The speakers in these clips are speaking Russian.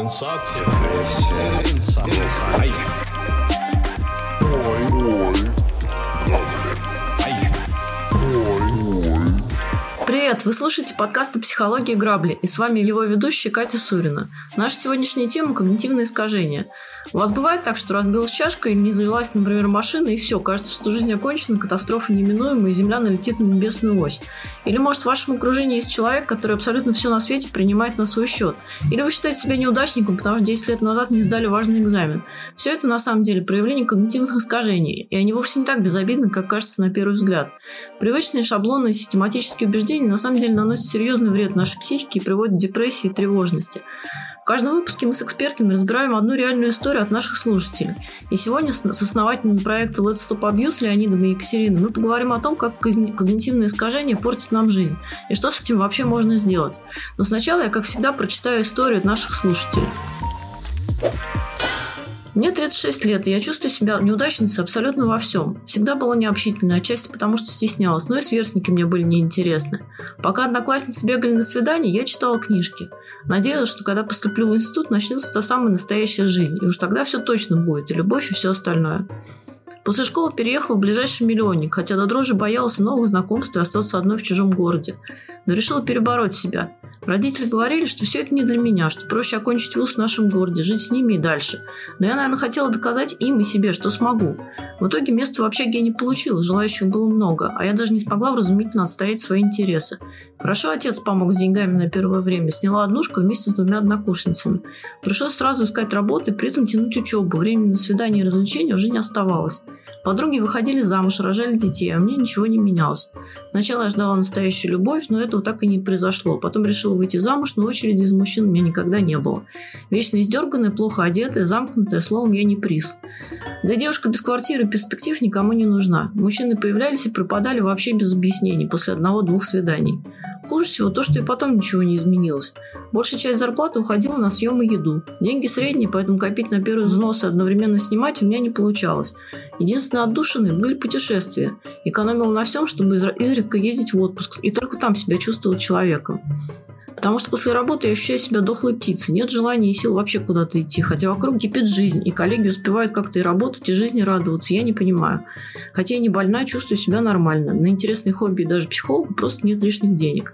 Сенсация. Сенсация. Ой, Привет! Вы слушаете подкасты «Психология грабли» и с вами его ведущая Катя Сурина. Наша сегодняшняя тема – когнитивное искажение. У вас бывает так, что разбилась чашка или не завелась, например, машина, и все, кажется, что жизнь окончена, катастрофа неминуема, и Земля налетит на небесную ось. Или, может, в вашем окружении есть человек, который абсолютно все на свете принимает на свой счет. Или вы считаете себя неудачником, потому что 10 лет назад не сдали важный экзамен. Все это, на самом деле, проявление когнитивных искажений, и они вовсе не так безобидны, как кажется на первый взгляд. Привычные шаблоны и систематические убеждения на самом деле наносят серьезный вред нашей психике и приводят к депрессии и тревожности. В каждом выпуске мы с экспертами разбираем одну реальную историю от наших слушателей. И сегодня с основателями проекта Let's Stop Abuse Леонидом и Екатериной мы поговорим о том, как когнитивные искажения портят нам жизнь и что с этим вообще можно сделать. Но сначала я, как всегда, прочитаю историю наших слушателей. Мне 36 лет, и я чувствую себя неудачницей абсолютно во всем. Всегда была необщительной, отчасти потому, что стеснялась, но и сверстники мне были неинтересны. Пока одноклассницы бегали на свидание, я читала книжки. Надеялась, что когда поступлю в институт, начнется та самая настоящая жизнь, и уж тогда все точно будет, и любовь, и все остальное. После школы переехала в ближайший миллионник, хотя до дрожи боялась новых знакомств и остаться одной в чужом городе. Но решила перебороть себя. Родители говорили, что все это не для меня, что проще окончить вуз в нашем городе, жить с ними и дальше. Но я, наверное, хотела доказать им и себе, что смогу. В итоге место в общаге не получила, желающих было много, а я даже не смогла вразумительно отстоять свои интересы. Хорошо отец помог с деньгами на первое время, сняла однушку вместе с двумя однокурсницами. Пришлось сразу искать работу и при этом тянуть учебу. Времени на свидание и развлечения уже не оставалось. Подруги выходили замуж, рожали детей, а мне ничего не менялось. Сначала я ждала настоящую любовь, но этого так и не произошло. Потом решила выйти замуж, но очереди из мужчин у меня никогда не было. Вечно издерганная, плохо одетая, замкнутая, словом, я не приз. Да девушка без квартиры перспектив никому не нужна. Мужчины появлялись и пропадали вообще без объяснений после одного-двух свиданий. Хуже всего то, что и потом ничего не изменилось. Большая часть зарплаты уходила на съем и еду. Деньги средние, поэтому копить на первый взнос и одновременно снимать у меня не получалось. Единственное отдушины были путешествия. Экономила на всем, чтобы изредка ездить в отпуск, и только там себя чувствовал человеком. Потому что после работы я ощущаю себя дохлой птицей. Нет желания и сил вообще куда-то идти. Хотя вокруг кипит жизнь, и коллеги успевают как-то и работать, и жизни радоваться. Я не понимаю. Хотя я не больна, чувствую себя нормально. На интересные хобби и даже психологу просто нет лишних денег.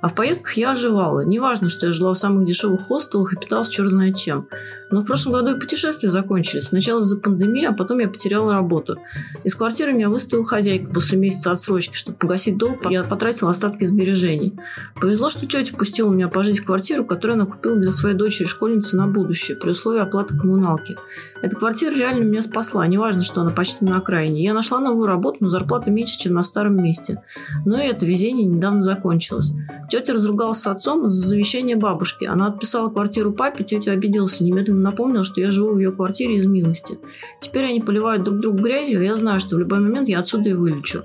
А в поездках я оживала. Неважно, что я жила в самых дешевых хостелах и питалась черт знает чем. Но в прошлом году и путешествия закончились. Сначала из-за пандемии, а потом я потеряла работу. Из квартиры меня выставил хозяйка после месяца отсрочки. Чтобы погасить долг, я потратила остатки сбережений. Повезло, что тетя пустила меня пожить в квартиру, которую она купила для своей дочери-школьницы на будущее, при условии оплаты коммуналки. Эта квартира реально меня спасла. Неважно, что она почти на окраине. Я нашла новую работу, но зарплата меньше, чем на старом месте. Но и это везение недавно закончилось. Тетя разругалась с отцом за завещание бабушки. Она отписала квартиру папе, тетя обиделась и немедленно напомнила, что я живу в ее квартире из милости. Теперь они поливают друг друга грязью, и я знаю, что в любой момент я отсюда и вылечу.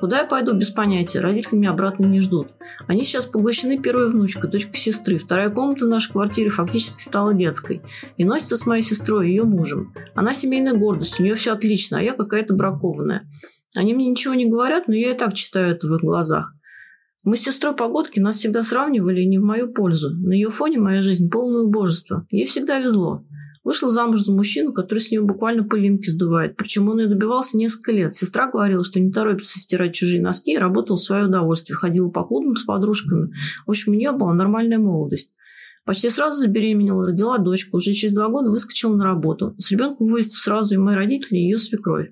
Куда я пойду, без понятия. Родители меня обратно не ждут. Они сейчас поглощены первой внучкой, дочкой сестры. Вторая комната в нашей квартире фактически стала детской. И носится с моей сестрой и ее мужем. Она семейная гордость, у нее все отлично, а я какая-то бракованная. Они мне ничего не говорят, но я и так читаю это в их глазах. Мы с сестрой Погодки нас всегда сравнивали не в мою пользу. На ее фоне моя жизнь полное убожество. Ей всегда везло. Вышла замуж за мужчину, который с нее буквально пылинки сдувает. Причем он и добивался несколько лет. Сестра говорила, что не торопится стирать чужие носки и работал в свое удовольствие. Ходила по клубам с подружками. В общем, у нее была нормальная молодость. Почти сразу забеременела, родила дочку. Уже через два года выскочила на работу. С ребенком вывезли сразу и мои родители, и ее свекровь.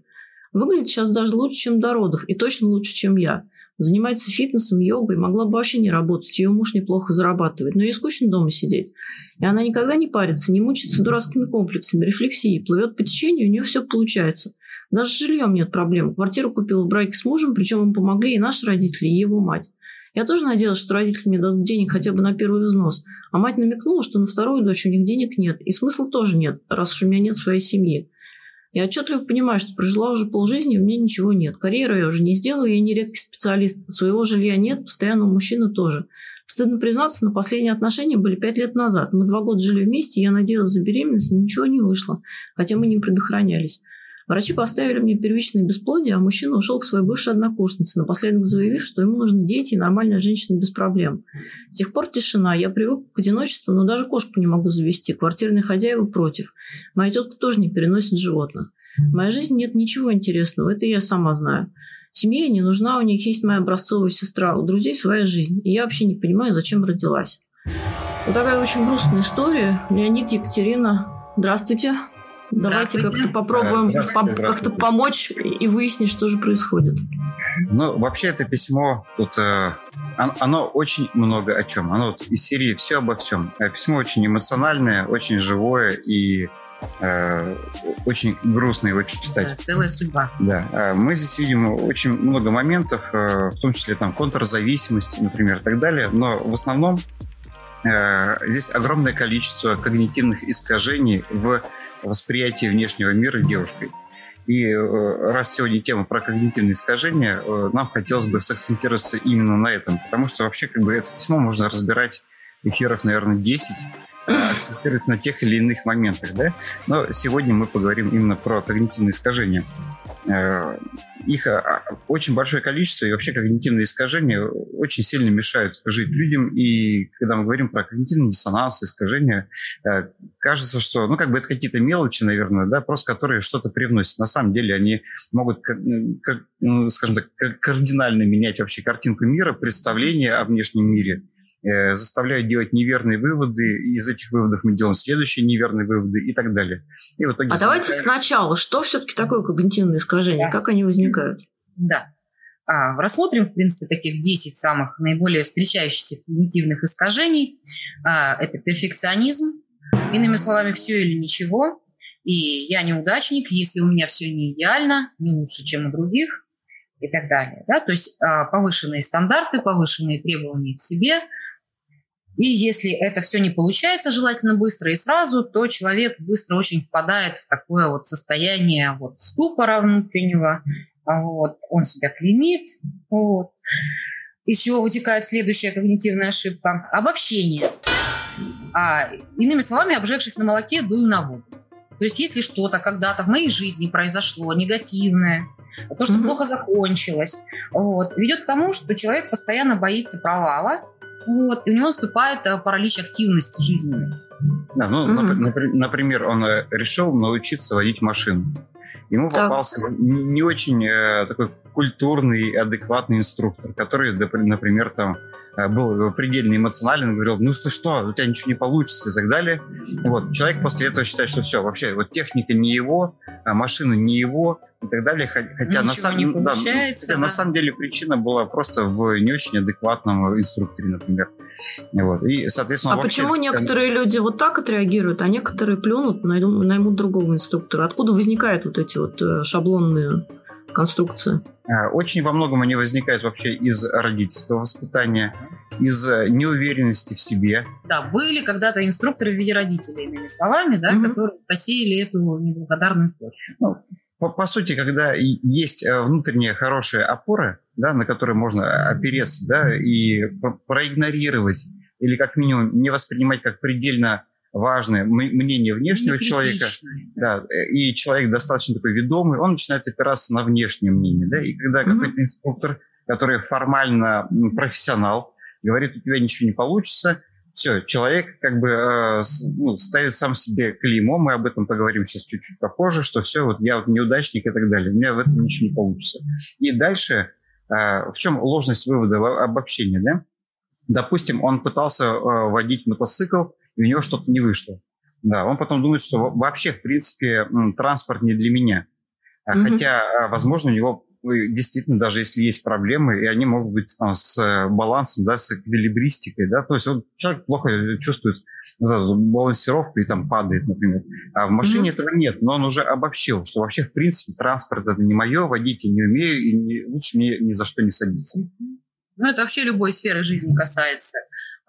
Выглядит сейчас даже лучше, чем до родов, и точно лучше, чем я. Занимается фитнесом, йогой, могла бы вообще не работать, ее муж неплохо зарабатывает, но ей скучно дома сидеть. И она никогда не парится, не мучается дурацкими комплексами, рефлексией, плывет по течению, у нее все получается. Даже с жильем нет проблем. Квартиру купила в браке с мужем, причем им помогли и наши родители, и его мать. Я тоже надеялась, что родители мне дадут денег хотя бы на первый взнос, а мать намекнула, что на вторую дочь у них денег нет, и смысла тоже нет, раз уж у меня нет своей семьи. Я отчетливо понимаю, что прожила уже полжизни, у меня ничего нет. Карьеру я уже не сделаю, я не редкий специалист. Своего жилья нет, постоянного мужчины тоже. Стыдно признаться, но последние отношения были пять лет назад. Мы два года жили вместе, я надеялась за беременность, но ничего не вышло, хотя мы не предохранялись. Врачи поставили мне первичное бесплодие, а мужчина ушел к своей бывшей однокурснице, напоследок заявив, что ему нужны дети и нормальная женщина без проблем. С тех пор тишина. Я привык к одиночеству, но даже кошку не могу завести. Квартирные хозяева против. Моя тетка тоже не переносит животных. В моей жизни нет ничего интересного, это я сама знаю. Семье не нужна, у них есть моя образцовая сестра, у друзей своя жизнь. И я вообще не понимаю, зачем родилась. Вот такая очень грустная история. Леонид, Екатерина, здравствуйте. Давайте как-то попробуем как-то помочь и выяснить, что же происходит. Ну, вообще это письмо тут э, оно очень много о чем. Оно вот из серии все обо всем. Э, письмо очень эмоциональное, очень живое и э, очень грустно его читать. Да, целая судьба. Да. Э, мы здесь видим очень много моментов, э, в том числе там контрзависимости, например, и так далее. Но в основном э, здесь огромное количество когнитивных искажений в восприятии внешнего мира девушкой. И э, раз сегодня тема про когнитивные искажения, э, нам хотелось бы сакцентироваться именно на этом, потому что вообще как бы это письмо можно разбирать эфиров, наверное, 10, акцентируясь на тех или иных моментах, да. Но сегодня мы поговорим именно про когнитивные искажения. Э, их а, очень большое количество, и вообще когнитивные искажения очень сильно мешают жить людям. И когда мы говорим про когнитивный диссонанс, искажения, э, кажется, что, ну, как бы это какие-то мелочи, наверное, да, просто которые что-то привносят. На самом деле они могут, ну, скажем так, кардинально менять вообще картинку мира, представление о внешнем мире – Э, заставляют делать неверные выводы, из этих выводов мы делаем следующие неверные выводы и так далее. И в итоге а давайте сначала, что все-таки такое когнитивные искажения, да. как они возникают? Да. А, рассмотрим, в принципе, таких 10 самых наиболее встречающихся когнитивных искажений. А, это перфекционизм, иными словами, все или ничего. И я неудачник, если у меня все не идеально, не лучше, чем у других и так далее. Да? То есть а, повышенные стандарты, повышенные требования к себе – и если это все не получается желательно быстро и сразу, то человек быстро очень впадает в такое вот состояние вот ступора внутреннего, а вот, он себя клеймит, вот. из чего вытекает следующая когнитивная ошибка – обобщение. А, иными словами, обжегшись на молоке, дую на воду. То есть если что-то когда-то в моей жизни произошло негативное, то, что mm-hmm. плохо закончилось, вот, ведет к тому, что человек постоянно боится провала, вот, и у него наступает э, паралич активности жизненной. Да, ну, mm-hmm. например, он э, решил научиться водить машину. Ему так. попался не очень э, такой культурный, адекватный инструктор, который, например, там э, был предельно эмоционален, говорил, ну что, что, у тебя ничего не получится и так далее. Вот, человек после этого считает, что все, вообще, вот техника не его, а машина не его и так далее. Хотя, на, сам, не да, хотя да. на самом деле причина была просто в не очень адекватном инструкторе, например. Вот. И, соответственно, а вообще... почему некоторые люди вот так отреагируют, а некоторые плюнут, найдут, наймут другого инструктора? Откуда возникают вот эти вот э, шаблонные конструкции? Э, очень во многом они возникают вообще из родительского воспитания, из э, неуверенности в себе. Да, были когда-то инструкторы в виде родителей, иными словами, да, угу. которые посеяли эту неблагодарную почву. Ну, по, по сути, когда есть э, внутренняя хорошая опора, да, на которой можно опереться, да, и проигнорировать или как минимум не воспринимать как предельно важное мнение внешнего человека, да, и человек достаточно такой ведомый, он начинает опираться на внешнее мнение, да, и когда mm-hmm. какой-то инструктор, который формально профессионал, говорит, у тебя ничего не получится, все, человек как бы э, ну, ставит сам себе клеймо, мы об этом поговорим сейчас чуть-чуть попозже, что все, вот я вот неудачник и так далее, у меня в этом ничего не получится. И дальше, э, в чем ложность вывода обобщения, да? Допустим, он пытался э, водить мотоцикл, и у него что-то не вышло. Да, он потом думает, что вообще, в принципе, транспорт не для меня. Mm-hmm. Хотя, а, возможно, у него действительно, даже если есть проблемы, и они могут быть там, с э, балансом, да, с эквилибристикой, да, то есть вот человек плохо чувствует вот балансировку и там падает, например. А в машине mm-hmm. этого нет, но он уже обобщил, что вообще, в принципе, транспорт это не мое, водить я не умею, и не, лучше мне ни за что не садиться. Ну, это вообще любой сферы жизни касается.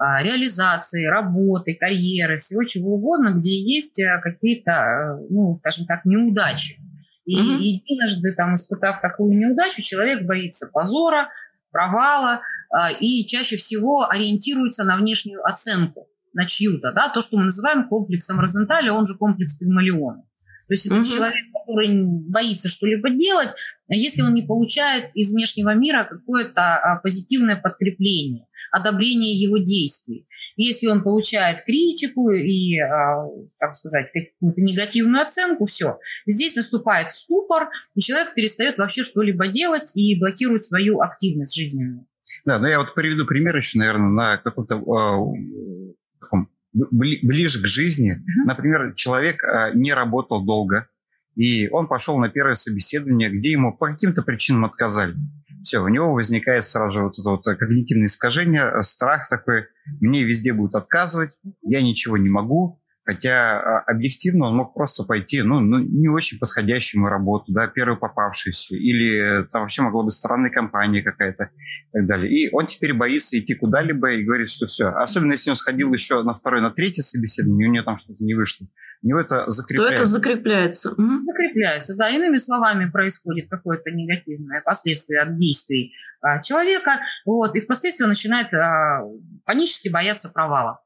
А, реализации, работы, карьеры, всего чего угодно, где есть э, какие-то, э, ну, скажем так, неудачи. И угу. единожды, там, испытав такую неудачу, человек боится позора, провала а, и чаще всего ориентируется на внешнюю оценку, на чью-то, да, то, что мы называем комплексом Розенталя, он же комплекс Пигмалиона. То есть этот угу. человек который боится что-либо делать, если он не получает из внешнего мира какое-то а, позитивное подкрепление, одобрение его действий. Если он получает критику и, а, так сказать, какую-то негативную оценку, все. Здесь наступает ступор, и человек перестает вообще что-либо делать и блокирует свою активность жизненную. Да, ну я вот приведу пример еще, наверное, на каком-то ближе к жизни. Например, человек э, не работал долго, и он пошел на первое собеседование, где ему по каким-то причинам отказали. Все, у него возникает сразу же вот это вот когнитивное искажение, страх такой, мне везде будут отказывать, я ничего не могу, Хотя а, объективно он мог просто пойти, ну, ну, не очень подходящему работу, да, первую попавшуюся, или там вообще могла быть странная компания какая-то и так далее. И он теперь боится идти куда-либо и говорит, что все. Особенно если он сходил еще на второе, на третье собеседование, у него там что-то не вышло. У него это закрепляется. То это закрепляется. Угу. Закрепляется, да. Иными словами, происходит какое-то негативное последствие от действий а, человека, вот, и впоследствии он начинает а, панически бояться провала.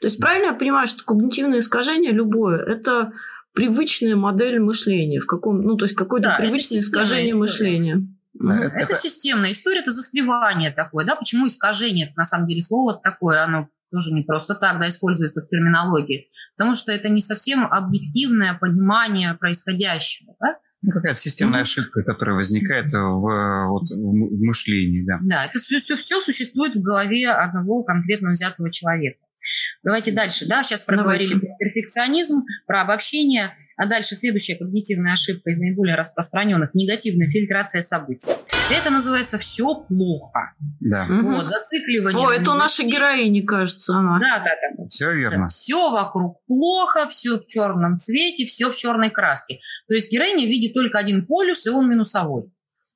То есть правильно я понимаю, что когнитивное искажение любое – это привычная модель мышления, в каком, ну то есть какое-то да, привычное искажение история. мышления. Это, это системная история, это застревание такое, да, почему искажение, это на самом деле слово такое, оно тоже не просто так, да, используется в терминологии, потому что это не совсем объективное понимание происходящего, да, ну, какая-то системная ошибка, которая возникает в, вот, в, в мышлении, да. Да, это все, все, все существует в голове одного конкретно взятого человека. Давайте дальше. Да? Сейчас проговорили Давайте. про перфекционизм, про обобщение. А дальше следующая когнитивная ошибка из наиболее распространенных – негативная фильтрация событий. Это называется «все плохо». Да. Вот, зацикливание. О, это у нашей героини, кажется, она. Да, да, да. Все верно. Да. Все вокруг плохо, все в черном цвете, все в черной краске. То есть героиня видит только один полюс, и он минусовой.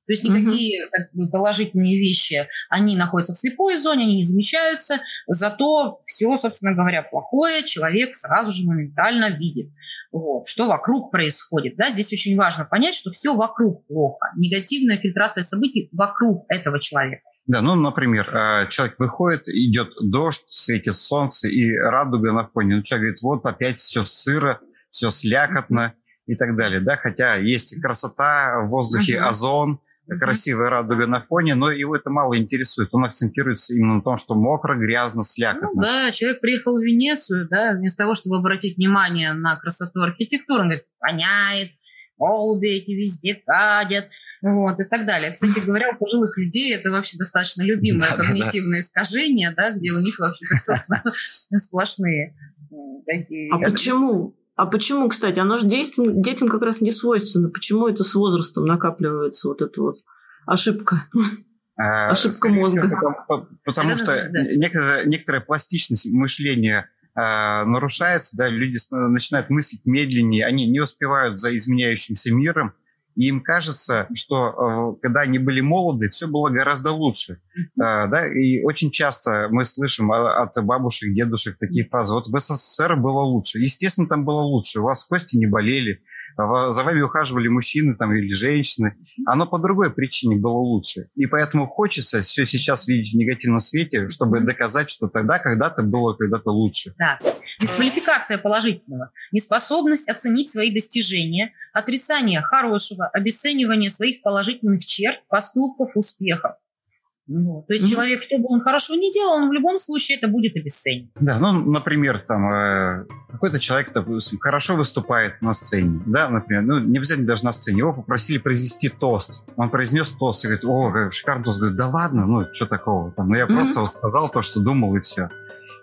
То есть никакие угу. как бы, положительные вещи, они находятся в слепой зоне, они не замечаются, зато все, собственно говоря, плохое человек сразу же моментально видит. Вот, что вокруг происходит. Да? Здесь очень важно понять, что все вокруг плохо. Негативная фильтрация событий вокруг этого человека. Да, ну, например, а, человек выходит, идет дождь, светит солнце и радуга на фоне. Ну, человек говорит, вот опять все сыро, все слякотно и так далее, да, хотя есть красота в воздухе, озон, красивая радуга на фоне, но его это мало интересует. Он акцентируется именно на том, что мокро, грязно, слякотно. Ну, да, человек приехал в Венецию, да, вместо того, чтобы обратить внимание на красоту архитектуры, он говорит, воняет, голуби эти везде кадят, вот, и так далее. Кстати говоря, у пожилых людей это вообще достаточно любимое когнитивное искажение, да, где у них вообще, собственно, сплошные такие... А почему? А почему, кстати, оно же детям, детям как раз не свойственно. Почему это с возрастом накапливается вот эта вот ошибка? А, ошибка мозга. Потому, потому что некоторая, некоторая пластичность мышления а, нарушается, да, люди начинают мыслить медленнее, они не успевают за изменяющимся миром, и им кажется, что э, когда они были молоды, все было гораздо лучше. А, да? И очень часто мы слышим от бабушек, дедушек такие фразы. Вот в СССР было лучше. Естественно, там было лучше. У вас кости не болели, за вами ухаживали мужчины там, или женщины. Оно по другой причине было лучше. И поэтому хочется все сейчас видеть в негативном свете, чтобы доказать, что тогда когда-то было когда-то лучше. Да. Дисквалификация положительного. Неспособность оценить свои достижения, отрицание хорошего, обесценивание своих положительных черт, поступков, успехов. Ну, то есть mm-hmm. человек, что бы он хорошо не делал, он в любом случае это будет обесценен. Да, ну, например, там э, какой-то человек, допустим, хорошо выступает на сцене, да, например, ну, не обязательно даже на сцене, его попросили произнести тост. Он произнес тост и говорит, о, шикарный тост. Говорит, да ладно, ну, что такого там, ну, я mm-hmm. просто вот сказал то, что думал, и все.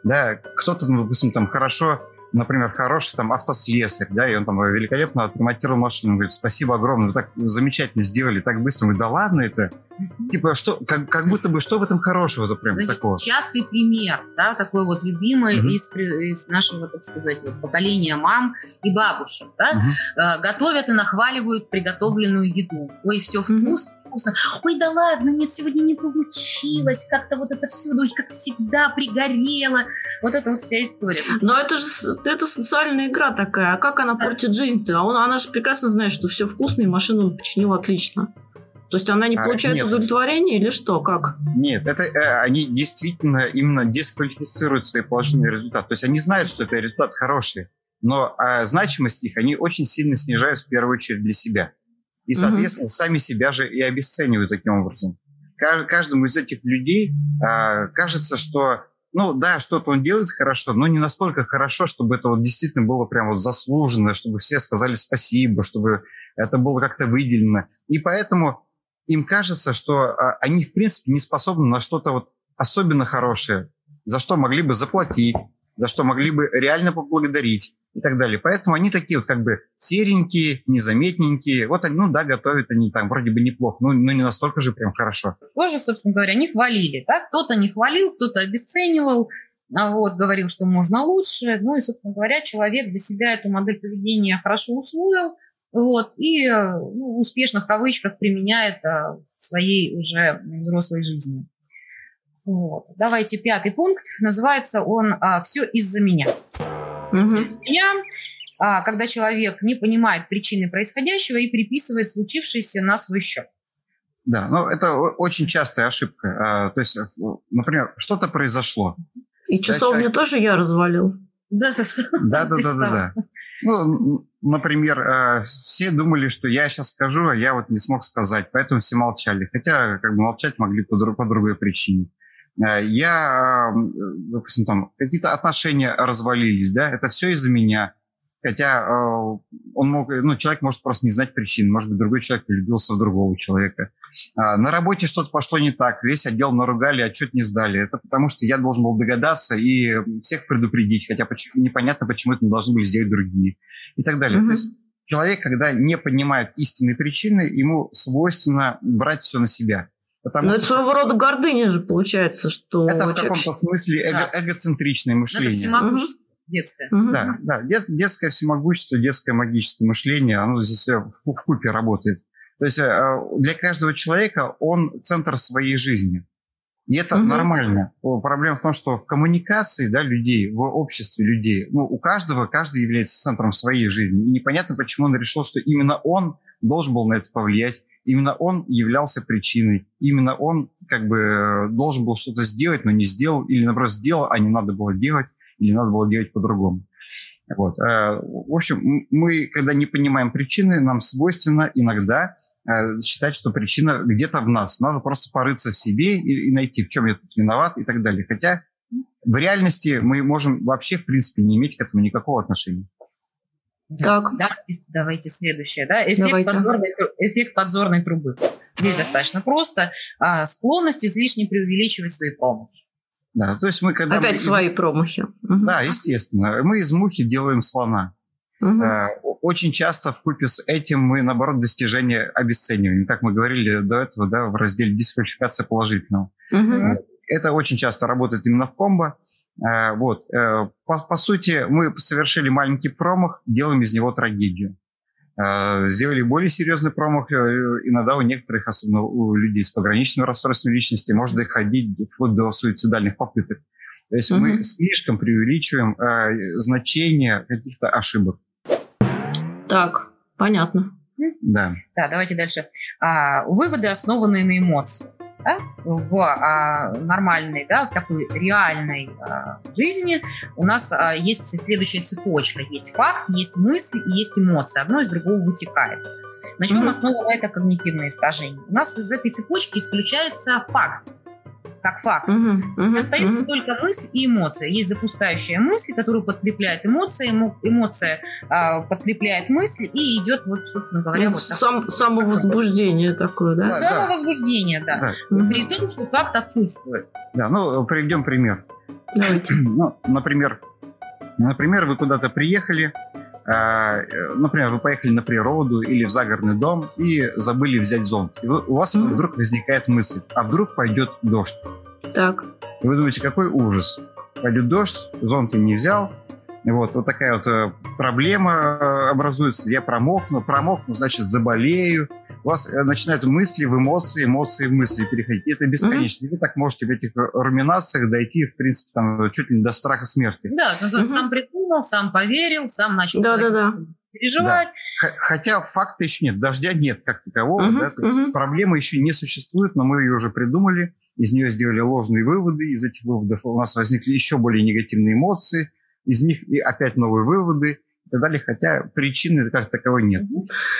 Да, кто-то, ну, допустим, там хорошо например, хороший там автослесарь, да, и он там великолепно отремонтировал машину, он говорит, спасибо огромное, вы так замечательно сделали, так быстро. Говорит, да ладно это? Типа, что, как, как будто бы, что в этом хорошего-то прям Знаете, такого? Частый пример, да, такой вот любимый угу. из, из нашего, так сказать, вот, поколения мам и бабушек, да, угу. готовят и нахваливают приготовленную еду. Ой, все вкусно, вкусно. Ой, да ладно, нет, сегодня не получилось, как-то вот это все, ну, как всегда, пригорело. Вот это вот вся история. Но это же это социальная игра такая, а как она портит жизнь-то? А она же прекрасно знает, что все вкусно, и машину починила отлично. То есть она не а, получает а, удовлетворения или что? Как? Нет, это э, они действительно именно дисквалифицируют свои положительные результаты. То есть они знают, что это результат хороший. но а, значимость их они очень сильно снижают в первую очередь для себя. И, соответственно, угу. сами себя же и обесценивают таким образом. Каждому из этих людей а, кажется, что ну да, что-то он делает хорошо, но не настолько хорошо, чтобы это вот действительно было прям вот заслуженно, чтобы все сказали спасибо, чтобы это было как-то выделено. И поэтому им кажется, что а, они в принципе не способны на что-то вот особенно хорошее, за что могли бы заплатить, за что могли бы реально поблагодарить и так далее. Поэтому они такие вот как бы серенькие, незаметненькие. Вот они, ну да, готовят они там вроде бы неплохо, но, но не настолько же прям хорошо. Тоже, собственно говоря, не хвалили. Да? Кто-то не хвалил, кто-то обесценивал, а вот, говорил, что можно лучше. Ну и, собственно говоря, человек для себя эту модель поведения хорошо усвоил, вот, и ну, успешно в кавычках применяет а, в своей уже взрослой жизни. Вот. Давайте пятый пункт. Называется он а, «Все из-за меня». Угу. Меня, а, когда человек не понимает причины происходящего и приписывает случившееся на свой счет. Да, но это очень частая ошибка. А, то есть, например, что-то произошло. И часовню человек... тоже я развалил. Да, да, да, да, да, да. Ну, например, а, все думали, что я сейчас скажу, а я вот не смог сказать, поэтому все молчали. Хотя как бы молчать могли по, по другой причине. Э, я, допустим, там какие-то отношения развалились, да, это все из-за меня. Хотя э, он мог, ну, человек может просто не знать причин, может быть, другой человек влюбился в другого человека. А, на работе что-то пошло не так, весь отдел наругали, отчет не сдали. Это потому, что я должен был догадаться и всех предупредить, хотя почему, непонятно, почему это не должны были сделать другие и так далее. Mm-hmm. То есть человек, когда не понимает истинной причины, ему свойственно брать все на себя. Потому Но ну, что... это своего рода гордыня же получается, что... Это в каком-то смысле эго- да. эгоцентричное мышление. Это всемогущество. Угу. Детское. Угу. Да, да. Дет, детское всемогущество, детское магическое мышление, оно здесь в, в купе работает. То есть э, для каждого человека он центр своей жизни. И это угу. нормально. Проблема в том, что в коммуникации да, людей, в обществе людей, ну, у каждого, каждый является центром своей жизни. И непонятно, почему он решил, что именно он должен был на это повлиять, именно он являлся причиной, именно он как бы э, должен был что-то сделать, но не сделал, или наоборот сделал, а не надо было делать, или надо было делать по-другому. Вот. Э, в общем, мы, когда не понимаем причины, нам свойственно иногда э, считать, что причина где-то в нас. Надо просто порыться в себе и, найти, в чем я тут виноват и так далее. Хотя в реальности мы можем вообще, в принципе, не иметь к этому никакого отношения. Да, так. Да, давайте следующее. Да? Эффект, давайте. Подзорной, эффект подзорной трубы. Здесь достаточно просто. А, склонность излишне преувеличивать свои промахи. Да, то есть мы когда... Опять мы... свои промахи. Да, естественно. Мы из мухи делаем слона. Угу. Очень часто в купе с этим мы, наоборот, достижение обесцениваем. Как мы говорили до этого, да, в разделе дисквалификация положительного. Угу. Это очень часто работает именно в комбо. Э, вот. Э, по, по сути, мы совершили маленький промах, делаем из него трагедию. Э, сделали более серьезный промах. Иногда у некоторых, особенно у людей с пограничным расстройством личности, может доходить вплоть до суицидальных попыток. То есть угу. мы слишком преувеличиваем значение каких-то ошибок. Так, понятно. Да. Да, давайте дальше. А, выводы, основанные на эмоциях да, в а, нормальной, да, в такой реальной а, жизни у нас а, есть следующая цепочка. Есть факт, есть мысль и есть эмоции. Одно из другого вытекает. На чем mm-hmm. основано это когнитивное искажение? У нас из этой цепочки исключается факт как факт. Угу, угу, Остается угу. только мысль и эмоция. Есть запускающая мысль, которую подкрепляет эмоция, эмоция э, подкрепляет мысль и идет, вот, собственно говоря, ну, вот сам, так. Самовозбуждение такое, да? Самовозбуждение, да. да. да. При том, что факт отсутствует. Да, ну, приведем пример. Давайте. Ну, например, например, вы куда-то приехали, например, вы поехали на природу или в загородный дом и забыли взять зонт. И у вас mm-hmm. вдруг возникает мысль, а вдруг пойдет дождь? Так. И вы думаете, какой ужас? Пойдет дождь, зонт я не взял, вот, вот такая вот э, проблема э, образуется. Я промокну, промокну, значит, заболею, у вас э, начинают мысли в эмоции, эмоции в мысли переходить. И это бесконечно. Mm-hmm. вы так можете в этих руминациях дойти, в принципе, там, чуть ли не до страха смерти. Да, mm-hmm. сам придумал, сам поверил, сам начал да, да, да. переживать. Да. Хотя факта еще нет, дождя нет как такового. Mm-hmm. Да? Mm-hmm. Проблема еще не существует, но мы ее уже придумали, из нее сделали ложные выводы, из этих выводов у нас возникли еще более негативные эмоции, из них и опять новые выводы, и так далее, хотя причины как таковой нет.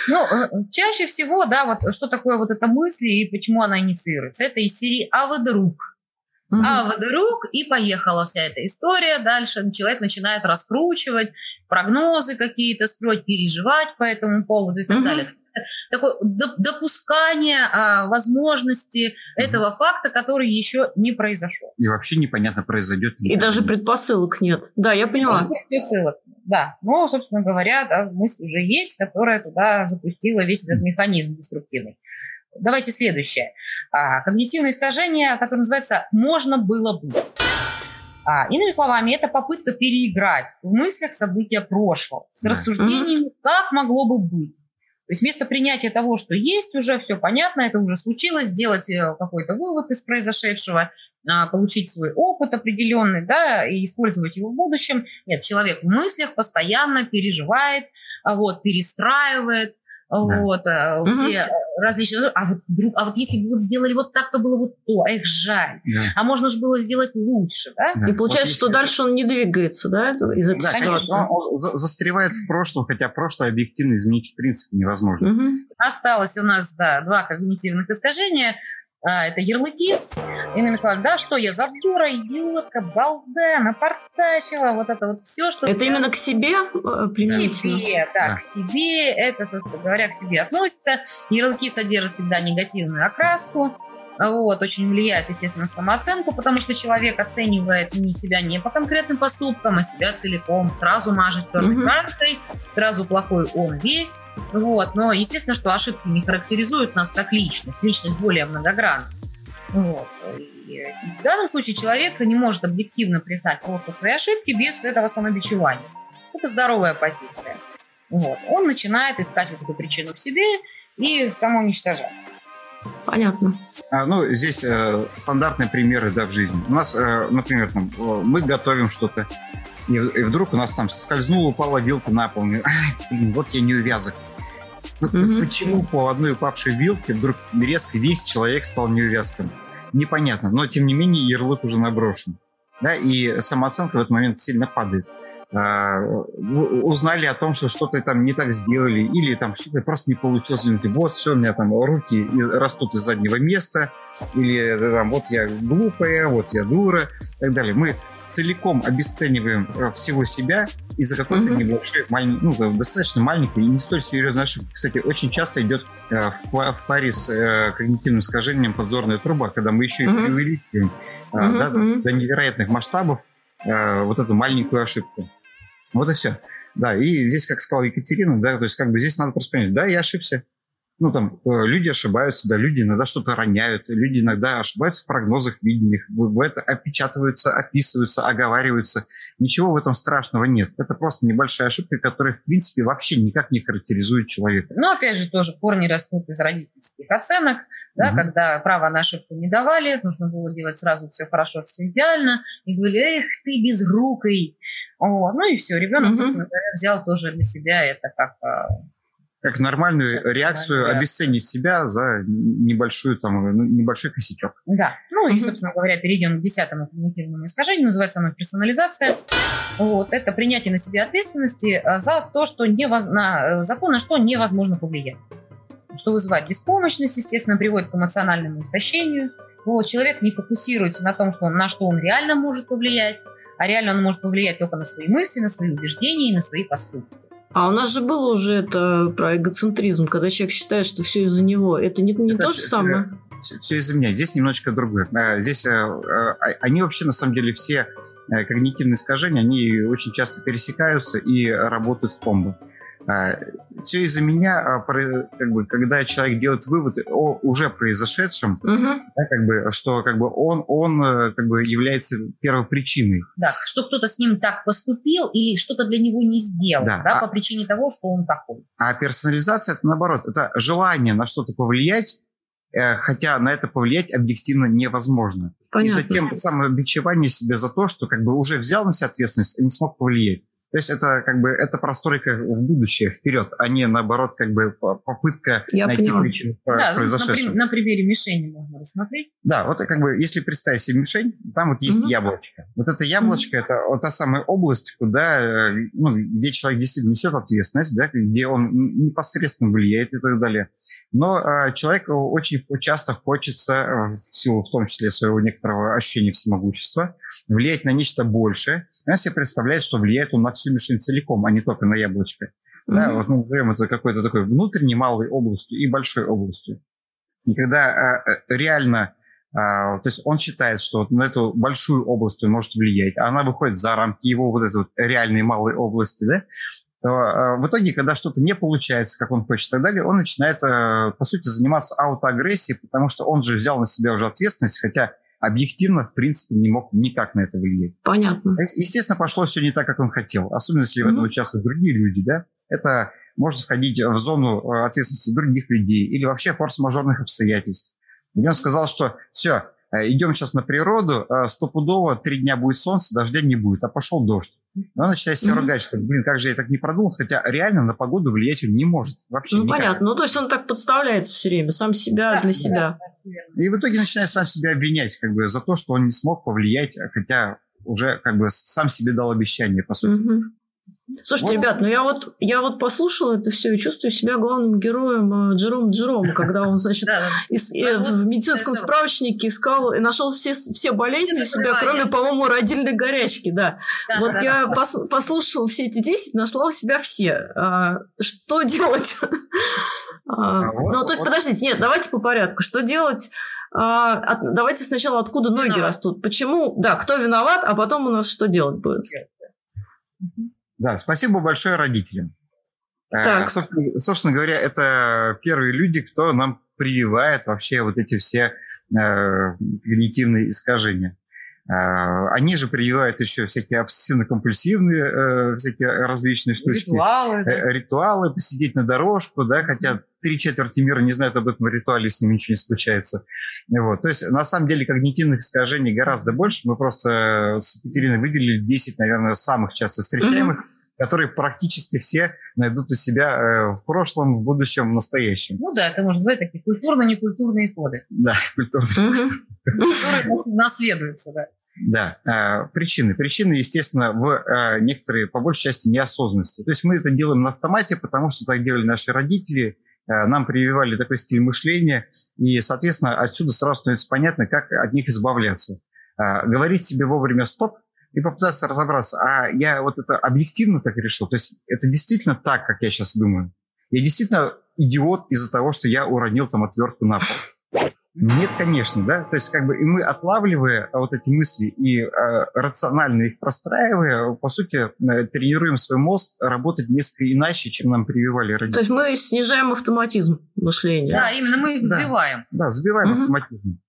Ну, э, чаще всего, да, вот что такое вот эта мысль и почему она инициируется? Это из серии «А вдруг?». Угу. А вдруг и поехала вся эта история дальше. Человек начинает раскручивать, прогнозы какие-то строить, переживать по этому поводу и так угу. далее такое допускание а, возможности этого факта, который еще не произошел. И вообще непонятно, произойдет. И даже предпосылок нет. Да, я поняла. Даже предпосылок, да. Но, собственно говоря, да, мысль уже есть, которая туда запустила весь этот механизм деструктивный. Давайте следующее. А, когнитивное искажение, которое называется «можно было бы». А, иными словами, это попытка переиграть в мыслях события прошлого с рассуждениями, как могло бы быть. То есть вместо принятия того, что есть уже, все понятно, это уже случилось, сделать э, какой-то вывод из произошедшего, а, получить свой опыт определенный, да, и использовать его в будущем. Нет, человек в мыслях постоянно переживает, а вот, перестраивает, да. Вот, угу. все различные... А вот вдруг, а вот если бы вот сделали вот так, то было вот то, эх, жаль. Да. А можно же было сделать лучше, да? да. И получается, вот что дальше он не двигается, да, из этой да, ситуации? Он, он застревает в прошлом, хотя прошлое объективно изменить в принципе невозможно. Угу. Осталось у нас, да, два когнитивных искажения – а, это ярлыки. Иными словами, да, что я за дура, идиотка, балда, напортачила, вот это вот все, что... Это именно к себе э, применительно? К себе, да, да, к себе, это, собственно говоря, к себе относится. Ярлыки содержат всегда негативную окраску, вот, очень влияет, естественно, на самооценку, потому что человек оценивает не себя не по конкретным поступкам, а себя целиком. Сразу мажет черной mm-hmm. краской, сразу плохой он весь. Вот. Но, естественно, что ошибки не характеризуют нас как личность. Личность более многогранна. Вот. И в данном случае человек не может объективно признать просто свои ошибки без этого самобичевания. Это здоровая позиция. Вот. Он начинает искать вот эту причину в себе и самоуничтожаться. Понятно. А, ну, здесь э, стандартные примеры, да, в жизни. У нас, э, например, там, мы готовим что-то, и, и вдруг у нас там скользнула, упала вилка на пол. Блин, вот я не увязок. Mm-hmm. Почему по одной упавшей вилке вдруг резко весь человек стал неувязком? Непонятно, но тем не менее ярлык уже наброшен. Да, и самооценка в этот момент сильно падает. А, узнали о том, что что-то там не так сделали, или там что-то просто не получилось, и вот все, у меня там руки растут из заднего места, или там вот я глупая, вот я дура, и так далее. Мы целиком обесцениваем э, всего себя из-за какой-то mm-hmm. небольшой, малень... ну, достаточно маленькой и не столь серьезной ошибки. Кстати, очень часто идет э, в, в паре с э, когнитивным искажением подзорная труба, когда мы еще mm-hmm. и преувеличиваем э, mm-hmm. да, до невероятных масштабов э, вот эту маленькую ошибку. Вот и все. Да, и здесь, как сказала Екатерина, да, то есть как бы здесь надо просто понять, да, я ошибся, ну, там, э, люди ошибаются, да, люди иногда что-то роняют, люди иногда ошибаются в прогнозах виденных, бывает опечатываются, описываются, оговариваются. Ничего в этом страшного нет. Это просто небольшая ошибка, которая, в принципе, вообще никак не характеризует человека. Но, опять же, тоже корни растут из родительских оценок, да, угу. когда право на ошибку не давали, нужно было делать сразу все хорошо, все идеально, и говорили, эх, ты безрукой. Вот. Ну и все, ребенок, угу. собственно говоря, взял тоже для себя это как а, как нормальную как реакцию нормальную обесценить себя за небольшую там ну, небольшой косячок. Да. Ну и, собственно говоря, перейдем к десятому когнитивному искажению. Называется оно персонализация. Вот это принятие на себя ответственности э, за то, что невоз... на... Э, за то, на что невозможно повлиять. Что вызывает беспомощность, естественно, приводит к эмоциональному истощению. Вот, человек не фокусируется на том, что, на что он реально может повлиять, а реально он может повлиять только на свои мысли, на свои убеждения и на свои поступки. А у нас же было уже это про эгоцентризм, когда человек считает, что все из-за него. Это не, не это то же самое? Все, все из-за меня. Здесь немножечко другое. А, здесь а, а, они вообще, на самом деле, все э, когнитивные искажения, они очень часто пересекаются и работают в комбо. А, все из-за меня, а, как бы, когда человек делает вывод о уже произошедшем, угу. да, как бы, что как бы он, он э, как бы является первопричиной. Да, что кто-то с ним так поступил или что-то для него не сделал, да, да а, по причине того, что он такой. А персонализация это наоборот, это желание на что-то повлиять, э, хотя на это повлиять объективно невозможно. Понятно. И затем самобичевание себе за то, что как бы уже взял на себя ответственность и не смог повлиять. То есть это как бы это простройка в будущее, вперед, а не наоборот как бы попытка Я найти поняла. причину Да, произошедшего. на, на примере мишени можно рассмотреть. Да, вот как бы, если представить себе мишень, там вот есть Мгм. яблочко. Вот это яблочко, это вот та самая область, куда, э, ну, где человек действительно несет ответственность, да, где он непосредственно влияет и так далее. Но э, человеку очень часто хочется, э, в силу в том числе своего некоторого ощущения всемогущества, влиять на нечто большее. Он себе представляет, что влияет он на всю мишень целиком, а не только на яблочко. Да, Мгм. вот мы назовем это какой-то такой внутренней малой областью и большой областью. И когда а, э, реально, а, то есть он считает, что вот на эту большую область он может влиять, а она выходит за рамки его вот этой вот реальной малой области, да, то а, в итоге, когда что-то не получается, как он хочет и так далее, он начинает, а, по сути, заниматься аутоагрессией, потому что он же взял на себя уже ответственность, хотя объективно, в принципе, не мог никак на это влиять. Понятно. Естественно, пошло все не так, как он хотел. Особенно, если в этом участвуют другие люди, да. Это может входить в зону э, ответственности других людей или вообще форс-мажорных обстоятельств. И он сказал, что все, идем сейчас на природу, э, стопудово три дня будет солнце, дождя не будет, а пошел дождь. И он начинает себя ругать, что, блин, как же я так не продумал, хотя реально на погоду влиять он не может. Вообще Ну, никак. понятно. Ну, то есть он так подставляется все время, сам себя Да, для себя. да. И в итоге начинает сам себя обвинять как бы, за то, что он не смог повлиять, хотя уже как бы сам себе дал обещание, по сути. Мгм. Слушайте, Вот. ребят, ну я вот, я вот послушала это все и чувствую себя главным героем э, Джером Джерома, когда он, значит, ис- э, в медицинском справочнике искал и нашел все, все болезни у себя, кроме, по-моему, родильной горячки, да. Вот я да. пос- послушала все эти 10, нашла у себя все. А, что делать? А, А ну, то есть, подождите, нет, давайте по порядку. Что делать? Давайте сначала, откуда ноги растут. Почему? Да, кто виноват, а потом у нас что делать будет? Да, спасибо большое родителям. Э, Так. Собственно, собственно говоря, это первые люди, кто нам прививает вообще вот эти все э, когнитивные искажения. Э, они же прививают еще всякие обсессивно-компульсивные всякие различные штучки. Ритуалы. да. Ритуалы, посидеть на дорожку, да, хотя три четверти мира не знают об этом ритуале, с ним ничего не случается. Вот. То есть, на самом деле, когнитивных искажений гораздо больше. Мы просто с Екатериной выделили 10, наверное, самых часто встречаемых, которые практически все найдут у себя э, в прошлом, в будущем, в настоящем. Ну да, это можно назвать такие культурно-некультурные коды, Да, культурно. Мгм. которые нас- наследуются. Да. Да, э, причины. Причины, естественно, в э, некоторые, по большей части, неосознанности. То есть мы это делаем на автомате, потому что так делали наши родители, э, нам прививали такой стиль мышления, и, соответственно, отсюда сразу становится понятно, как от них избавляться. Э, Говорить себе вовремя «стоп», и попытаться разобраться, а я вот это объективно так решил, то есть это действительно так, как я сейчас думаю. Я действительно идиот из-за того, что я уронил там отвертку на пол. Нет, конечно, да. То есть, как бы, и мы, отлавливая вот эти мысли и э, рационально их простраивая, по сути, э, тренируем свой мозг работать несколько иначе, чем нам прививали То родители. есть мы снижаем автоматизм мышления. Да, именно мы их Да. сбиваем. Да, забиваем Мгм. автоматизм.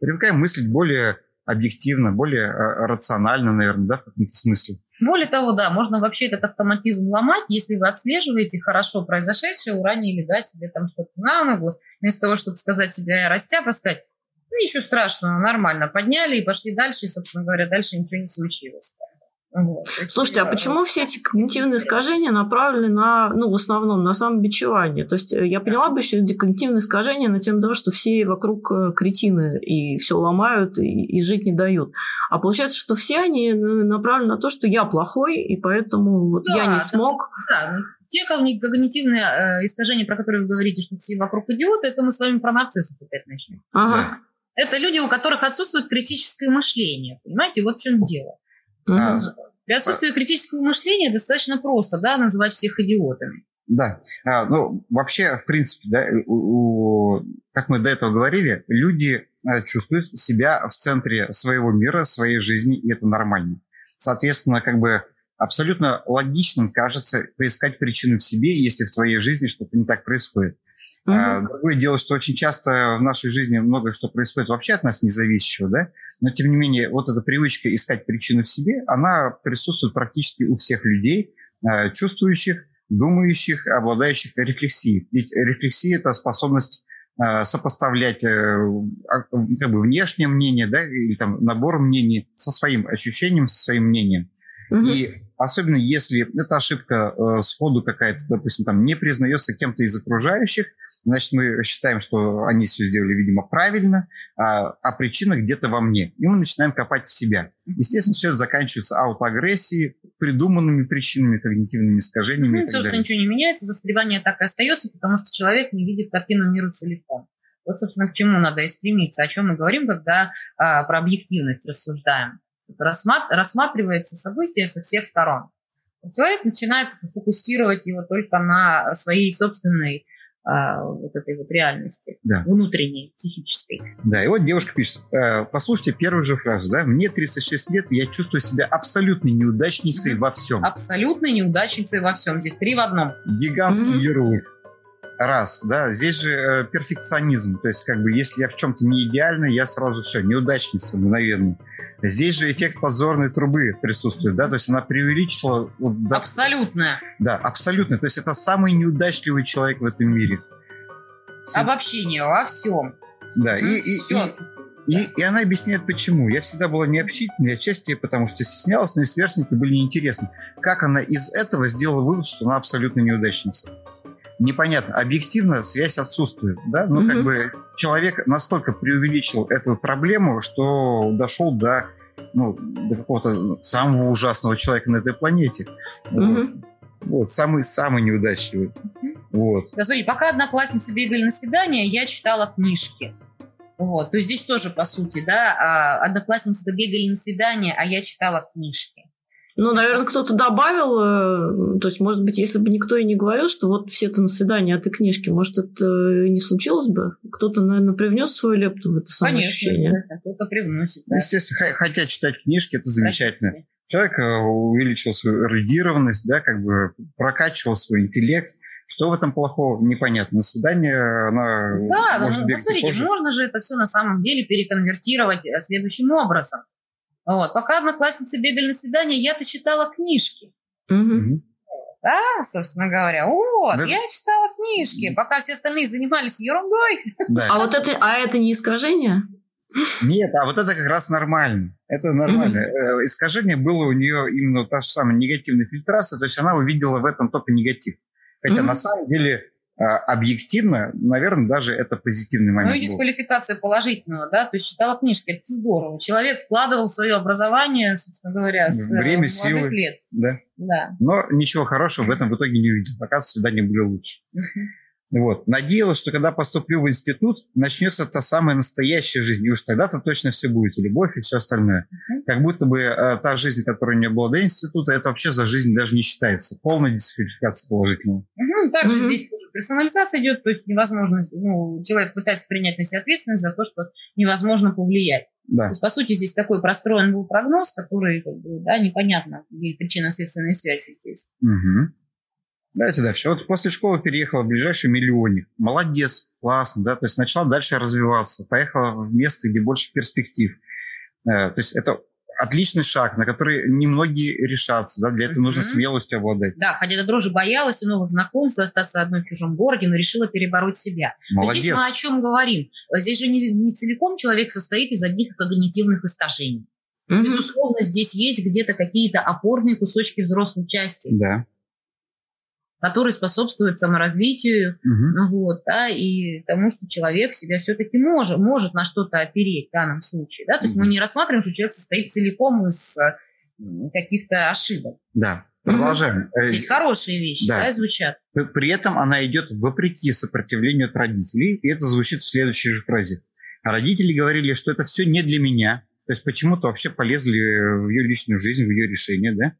Привыкаем мыслить более объективно, более э, рационально, наверное, да, в каком-то смысле. Более того, да, можно вообще этот автоматизм ломать, если вы отслеживаете хорошо произошедшее, уронили, да, себе там что-то на ногу, вместо того, чтобы сказать себе растяпа, сказать, ну, ничего страшного, нормально, подняли и пошли дальше, и, собственно говоря, дальше ничего не случилось. Вот. Слушайте, а почему все эти когнитивные искажения направлены на, ну, в основном, на самобичевание? То есть э, я поняла бы еще эти когнитивные искажения на тему того, что все вокруг э, кретины и все ломают и, и жить не дают. А получается, что все они э, направлены на то, что я плохой, и поэтому вот Да, я не смог. Да, ну, те когни- когнитивные э, искажения, про которые вы говорите, что все вокруг идиоты, это мы с вами про нарциссов опять начнем. Ага. Это люди, у которых отсутствует критическое мышление. Понимаете, вот в чем дело. Мгм. А, При отсутствии критического мышления достаточно просто, да, называть всех идиотами. Да, А, ну вообще, в принципе, да, у- у- как мы до этого говорили, люди э, чувствуют себя в центре своего мира, своей жизни, и это нормально. Соответственно, как бы абсолютно логичным кажется поискать причину в себе, если в твоей жизни что-то не так происходит. А, Мгм. Другое дело, что очень часто в нашей жизни многое что происходит вообще от нас независящего, да, но тем не менее вот эта привычка искать причину в себе, она присутствует практически у всех людей, э, чувствующих, думающих, обладающих рефлексией. Ведь рефлексия – это способность э, сопоставлять э, а, как бы внешнее мнение, да, или там набор мнений со своим ощущением, со своим мнением. Угу. И особенно если эта ошибка э, сходу какая-то, допустим, там не признается кем-то из окружающих, значит, мы считаем, что они все сделали, видимо, правильно, а, а причина где-то во мне. И мы начинаем копать в себя. Естественно, все это заканчивается аутоагрессией, придуманными причинами, когнитивными искажениями. Ну, собственно, ничего не меняется, застревание так и остается, потому что человек не видит картину мира целиком. Вот, собственно, к чему надо и стремиться. О чем мы говорим, когда а, про объективность рассуждаем. Рассматривается событие со всех сторон. Человек начинает фокусировать его только на своей собственной а, вот этой вот реальности, да. внутренней, психической. Да, и вот девушка пишет, э, послушайте первую же фразу, да, мне 36 лет, и я чувствую себя абсолютной неудачницей mm-hmm. во всем. Абсолютной неудачницей во всем, здесь три в одном. Гигантский mm-hmm. ярлык раз, да, здесь же э, перфекционизм, то есть как бы если я в чем-то не идеальный, я сразу все, неудачница мгновенно. Здесь же эффект подзорной трубы присутствует, да, то есть она преувеличила... Вот, да, абсолютно. Да, абсолютно, то есть это самый неудачливый человек в этом мире. Обобщение во всем. Да, и, и, и, и, и она объясняет, почему. Я всегда была необщительной, отчасти потому что стеснялась, но и сверстники были неинтересны. Как она из этого сделала вывод, что она абсолютно неудачница? Непонятно. Объективно связь отсутствует, да? Ну, угу. как бы человек настолько преувеличил эту проблему, что дошел до, ну, до какого-то самого ужасного человека на этой планете. Угу. Вот. Вот, самый-самый неудачливый. Вот. Да, смотри, пока одноклассницы бегали на свидание, я читала книжки. Вот, то есть здесь тоже, по сути, да, а, одноклассницы-то бегали на свидание, а я читала книжки. Ну, наверное, кто-то добавил, э, то есть, может быть, если бы никто и не говорил, что вот все-то на свидание, а ты книжки, может, это не случилось бы? Кто-то, наверное, привнес свою лепту в это самоощущение. Конечно, кто-то привносит. Да. Естественно, хотя читать книжки, это замечательно. Человек э, увеличил свою эрудированность, да, как бы прокачивал свой интеллект. Что в этом плохого, непонятно. На свидание она Да, может ну, посмотрите, позже. можно же это все на самом деле переконвертировать э, следующим образом. Вот. Пока одноклассницы бегали на свидание, я-то читала книжки. Угу. Да, собственно говоря. Вот, да. я читала книжки, пока все остальные занимались ерундой. Да. А вот это, а это не искажение? Нет, а вот это как раз нормально. Это нормально. Mm-hmm. Искажение было у нее именно та же самая негативная фильтрация, то есть она увидела в этом только негатив. Хотя mm-hmm. на самом деле объективно, наверное, даже это позитивный момент. Ну и дисквалификация был. положительного, да, то есть читала книжки, это здорово. Человек вкладывал свое образование, собственно говоря, с э, Время, силы, лет. Да. да. Но ничего хорошего в этом в итоге не увидел. Пока свидания были лучше. Вот. Надеялась, что когда поступлю в институт, начнется та самая настоящая жизнь. И уж тогда-то точно все будет, и любовь, и все остальное. Как будто бы э, та жизнь, которая у нее была до института, это вообще за жизнь даже не считается. Полная дисквалификация положительного. Uh-huh. Также uh-huh. здесь тоже персонализация идет, то есть невозможно, ну, человек пытается принять на себя ответственность за то, что невозможно повлиять. Да. То есть, по сути, здесь такой простроен был прогноз, который, как бы, да, непонятно, где причинно-следственные связи здесь. Угу. Давайте дальше. Вот после школы переехала в ближайший миллионник. Молодец, классно, да, то есть начала дальше развиваться, поехала в место, где больше перспектив. Э, то есть это отличный шаг, на который немногие решатся, да, для этого нужно смелостью обладать. Да, хотя до дрожи боялась и новых знакомств, остаться одной в чужом городе, но решила перебороть себя. Молодец. здесь мы о чем говорим? Здесь же не, не целиком человек состоит из одних когнитивных искажений. Mm-hmm. Безусловно, здесь есть где-то какие-то опорные кусочки взрослой части. Да который способствует саморазвитию, угу. вот, да, и тому, что человек себя все-таки может, может на что-то опереть в данном случае, да, то есть угу. мы не рассматриваем, что человек состоит целиком из каких-то ошибок. Да, продолжаем. Угу. Здесь хорошие вещи, да. да, звучат. При этом она идет вопреки сопротивлению от родителей, и это звучит в следующей же фразе. Родители говорили, что это все не для меня, то есть почему-то вообще полезли в ее личную жизнь, в ее решение, да?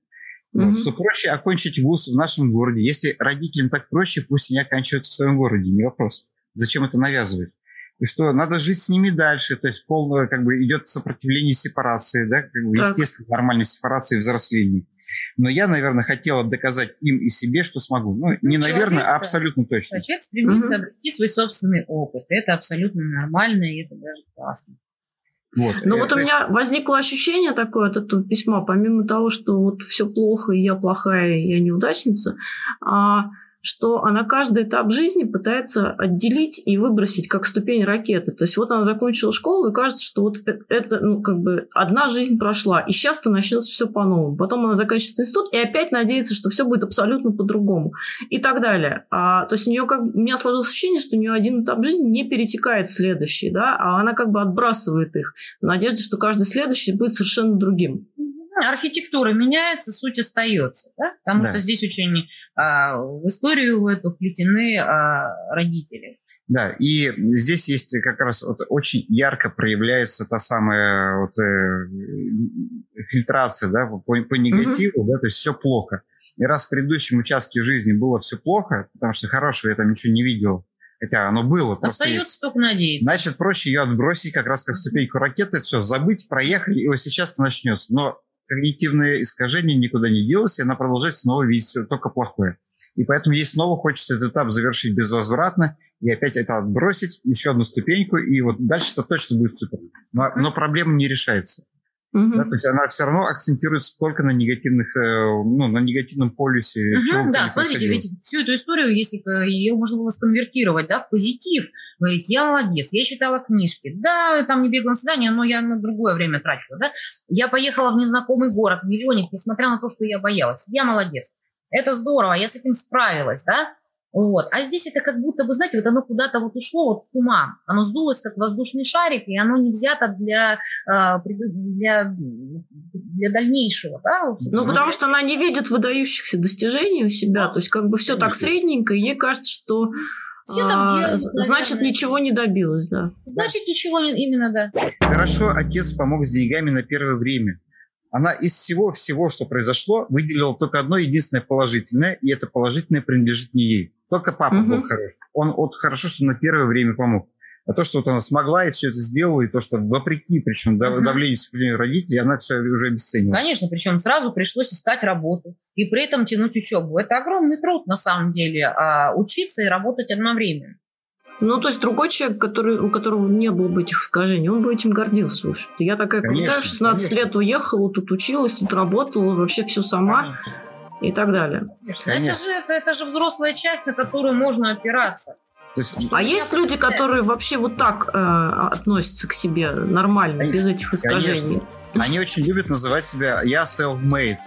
Mm-hmm. Что проще окончить вуз в нашем городе. Если родителям так проще, пусть они оканчивают в своем городе, не вопрос. Зачем это навязывать? И что надо жить с ними дальше, то есть полное, как бы, идет сопротивление сепарации, да, как бы, естественно, нормальной сепарации и взросления. Но я, наверное, хотела доказать им и себе, что смогу. Ну, ну не наверное, а абсолютно точно. Человек стремится угу. обрести свой собственный опыт. Это абсолютно нормально, и это даже классно. Вот. Ну вот у меня возникло ощущение такое от этого письма, помимо того, что вот все плохо, и я плохая, и я неудачница, а что она каждый этап жизни пытается отделить и выбросить как ступень ракеты. То есть вот она закончила школу, и кажется, что вот э, это, ну, как бы одна жизнь прошла, и сейчас-то начнется все по-новому. Потом она заканчивает институт и опять надеется, что все будет абсолютно по-другому. И так далее. А, то есть у нее как у меня сложилось ощущение, что у нее один этап жизни не перетекает в следующий, да, а она как бы отбрасывает их в надежде, что каждый следующий будет совершенно другим архитектура меняется, суть остается, да? потому да. что здесь очень а, в историю в эту вплетены а, родители. Да, и здесь есть как раз вот очень ярко проявляется та самая вот, э, фильтрация да, по, по негативу, угу. да, то есть все плохо. И раз в предыдущем участке жизни было все плохо, потому что хорошего я там ничего не видел, Хотя оно было. Остается только надеяться. Значит, проще ее отбросить как раз как ступеньку ракеты, все, забыть, проехали, и вот сейчас-то начнется. Но когнитивное искажение никуда не делось, и она продолжает снова видеть только плохое. И поэтому ей снова хочется этот этап завершить безвозвратно и опять это отбросить, еще одну ступеньку, и вот дальше-то точно будет супер. Но, но проблема не решается. Угу. Да, то есть она все равно акцентируется только на негативных, э, ну, на негативном полюсе. Угу, да, смотрите, ведь всю эту историю, если ее можно было сконвертировать да, в позитив, говорить, я молодец, я читала книжки, да, там не бегала на свидание, но я на другое время тратила, да, я поехала в незнакомый город, в миллионник, несмотря на то, что я боялась, я молодец, это здорово, я с этим справилась, да, вот. А здесь это как будто бы, знаете, вот оно куда-то вот ушло вот в туман. Оно сдулось как воздушный шарик, и оно не взято для, а, для, для дальнейшего. Да? Ну, потому что она не видит выдающихся достижений у себя. То есть как бы все так средненько, и ей кажется, что все так а, делают, значит, ничего не добилась, да. Значит, ничего не, именно, да. Хорошо, отец помог с деньгами на первое время. Она из всего-всего, что произошло, выделила только одно единственное положительное, и это положительное принадлежит не ей. Только папа угу. был хорош. Он вот хорошо, что на первое время помог. А то, что вот она смогла и все это сделала, и то, что вопреки, причем угу. давлению сопротивлению родителей, она все уже обесценила. Конечно, причем сразу пришлось искать работу и при этом тянуть учебу. Это огромный труд на самом деле, а учиться и работать одновременно. Ну, то есть другой человек, который, у которого не было бы этих искажений, он бы этим гордился. Слушай, я такая конечно, крутая, 16 конечно. лет уехала, тут училась, тут работала, вообще все сама. Конечно и так далее. Конечно. Это, же, это, это же взрослая часть, на которую можно опираться. есть, а есть люди, которые вообще вот так э, относятся к себе нормально, Они, без этих искажений? Конечно. Они очень любят называть себя «я self-made».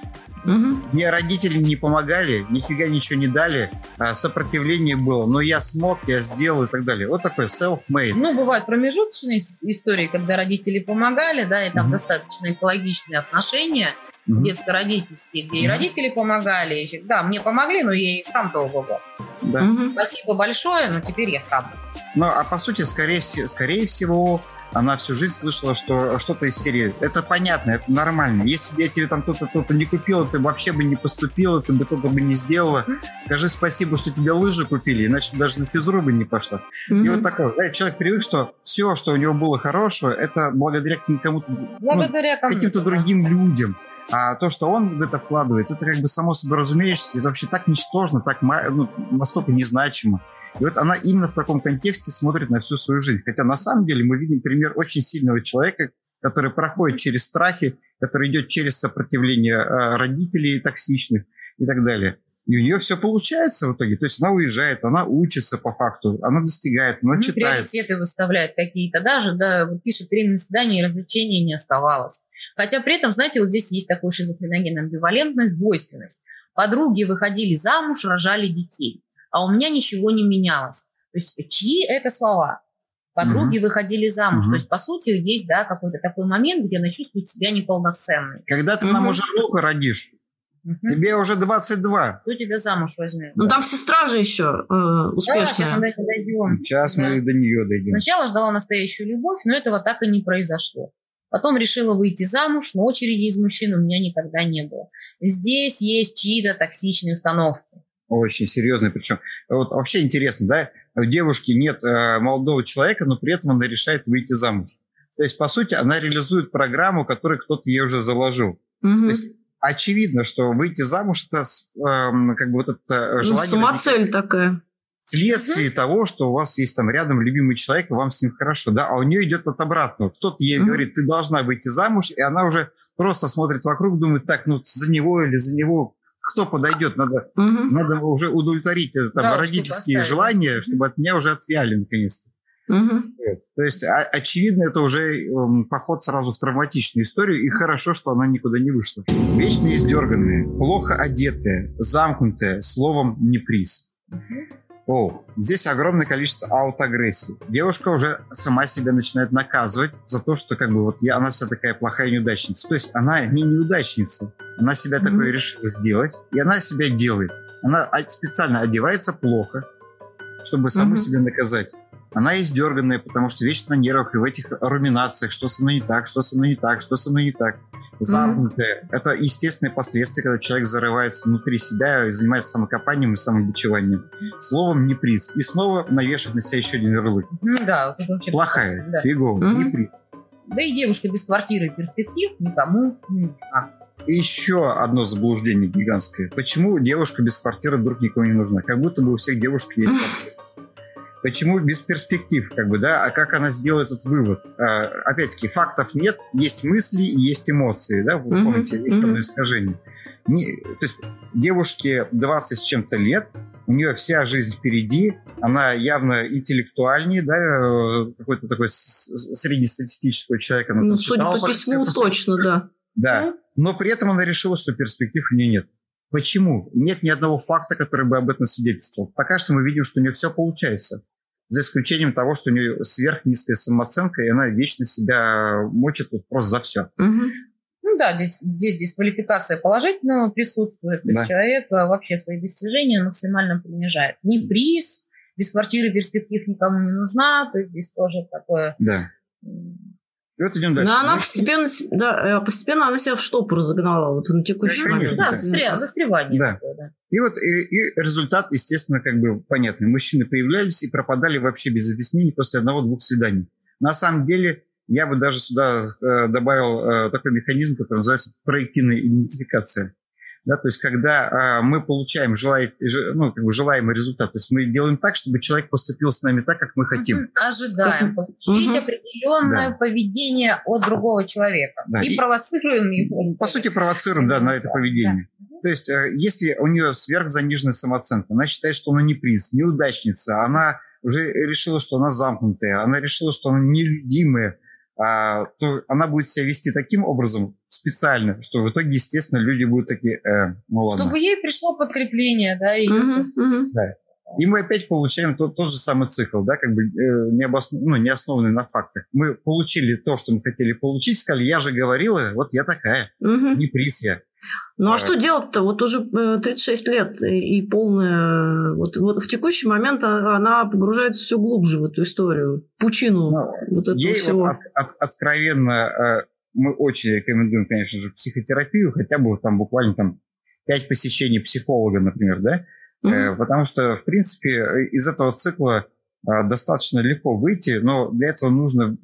Угу. Мне родители не помогали, нифига ничего не дали, а сопротивление было, но я смог, я сделал и так далее. Вот такой self-made. Ну, бывают промежуточные истории, когда родители помогали, да, и там угу. достаточно экологичные отношения – mm-hmm. детско-родительские, где mm-hmm. и родители помогали. И, да, мне помогли, но я и сам долго был. Да. Mm-hmm. Спасибо большое, но теперь я сам. Ну, а по сути, скорее, скорее всего, она всю жизнь слышала, что что-то из серии. Это понятно, это нормально. Если бы я тебе там кто-то кто-то не купил, ты вообще бы не поступила, ты бы кто-то бы не сделала. Скажи спасибо, что тебе лыжи купили, иначе даже на физру бы не пошла. Mm-hmm. И вот такое. Да, человек привык, что все, что у него было хорошего, это благодаря кому-то, благодаря ну, каким-то другим людям. А то, что он в это вкладывает, это как бы само собой разумеется, это вообще так ничтожно, так ну, настолько незначимо. И вот она именно в таком контексте смотрит на всю свою жизнь. Хотя на самом деле мы видим пример очень сильного человека, который проходит через страхи, который идет через сопротивление э, родителей токсичных и так далее. И у нее все получается в итоге. То есть она уезжает, она учится по факту, она достигает, она ну, читает. Приоритеты выставляет какие-то. Даже, да, пишет, время на свидание и развлечения не оставалось. Хотя при этом, знаете, вот здесь есть такой шизофреногенная амбивалентность, двойственность. Подруги выходили замуж, рожали детей, а у меня ничего не менялось. То есть чьи это слова? Подруги угу. выходили замуж. Угу. То есть, по сути, есть да, какой-то такой момент, где она чувствует себя неполноценной. Когда ты угу. нам уже внука родишь, Угу. Тебе уже 22. Кто тебя замуж возьмет? Ну, там сестра же еще э, успешная. Да, сейчас мы до нее дойдем. Сейчас да. мы до нее дойдем. Сначала ждала настоящую любовь, но этого так и не произошло. Потом решила выйти замуж, но очереди из мужчин у меня никогда не было. Здесь есть чьи-то токсичные установки. Очень серьезные. Причем вот вообще интересно, да, у девушки нет э, молодого человека, но при этом она решает выйти замуж. То есть, по сути, она реализует программу, которую кто-то ей уже заложил. Угу. То есть, очевидно, что выйти замуж это э, как бы вот это э, ну, желание... Ну, самоцель такая вследствие mm-hmm. того, что у вас есть там рядом любимый человек, и вам с ним хорошо, да, а у нее идет от обратного. Кто-то ей mm-hmm. говорит, ты должна выйти замуж, и она уже просто смотрит вокруг, думает, так, ну за него или за него кто подойдет, надо, угу. надо уже удовлетворить там, родительские желания, чтобы от меня уже отвяли наконец-то. Угу. То есть, а, очевидно, это уже эм, поход сразу в травматичную историю, и хорошо, что она никуда не вышла. Вечно издерганные, плохо одетые, замкнутые, словом, не приз. О, здесь огромное количество аутоагрессии. Девушка уже сама себя начинает наказывать за то, что как бы вот я, она вся такая плохая неудачница. То есть она не неудачница, она себя mm-hmm. такое решила сделать, и она себя делает. Она специально одевается плохо, чтобы саму mm-hmm. себя наказать. Она издерганная, потому что вечно на нервах и в этих руминациях, что со мной не так, что со мной не так, что со мной не так. Замкнутая. Mm-hmm. Это естественные последствия, когда человек зарывается внутри себя и занимается самокопанием и самобичеванием. Словом, не приз. И снова навешать на себя еще один ярлык. Mm, да, Плохая, да. фиговая, mm-hmm. не приз. Да и девушка без квартиры и перспектив никому не нужна. Еще одно заблуждение гигантское. Почему девушка без квартиры вдруг никому не нужна? Как будто бы у всех девушек есть квартира. Почему без перспектив, как бы, да? А как она сделает этот вывод? А, опять-таки, фактов нет, есть мысли и есть эмоции, да? Вы mm-hmm. помните, есть mm-hmm. искажение. Не, то есть девушке 20 с чем-то лет, у нее вся жизнь впереди, она явно интеллектуальнее, да, э, какой-то такой среднестатистического человека. Она ну, судя по письму, точно, да. Да, но при этом она решила, что перспектив у нее нет. Почему? Нет ни одного факта, который бы об этом свидетельствовал. Пока что мы видим, что у нее все получается. За исключением того, что у нее сверхнизкая самооценка, и она вечно себя мочит вот просто за все. Угу. Ну да, здесь, здесь дисквалификация положительного присутствует. То да. есть человек а, вообще свои достижения максимально принижает. Ни приз, без квартиры перспектив никому не нужна. То есть здесь тоже такое... Да и вот идем дальше. Но она постепенно, да, э, постепенно она себя в штопор загнала вот на текущий Конечно, момент. Да, застря, застревание. Да. Такое, да. И вот и, и результат, естественно, как бы понятный. Мужчины появлялись и пропадали вообще без объяснений после одного-двух свиданий. На самом деле, я бы даже сюда э, добавил э, такой механизм, который называется проективная идентификация да, то есть когда а, мы получаем желай, ну, как бы желаемый результат, то есть мы делаем так, чтобы человек поступил с нами так, как мы хотим. Ожидаем получить определенное да. поведение от другого человека да. и, и провоцируем его. По сути, провоцируем, да, на это поведение. Да. То есть, э, если у нее сверхзаниженная самооценка, она считает, что она не приз, неудачница, она уже решила, что она замкнутая, она решила, что она нелюдимая, а, то она будет себя вести таким образом специально, что в итоге, естественно, люди будут такие, э, ну ладно. Чтобы ей пришло подкрепление, да, и угу, угу. да. И мы опять получаем тот, тот же самый цикл, да, как бы э, не, обоснов... ну, не основанный на фактах. Мы получили то, что мы хотели получить, сказали, я же говорила, вот я такая, угу. не приз я. Ну а, а что делать-то? Вот уже 36 э, лет и полная... Вот, вот в текущий момент она погружается все глубже в эту историю, пучину ну, вот этого ей всего. Вот от, от, откровенно э, мы очень рекомендуем, конечно же, психотерапию, хотя бы там буквально там 5 посещений психолога, например, да, mm-hmm. потому что, в принципе, из этого цикла достаточно легко выйти, но для этого нужно,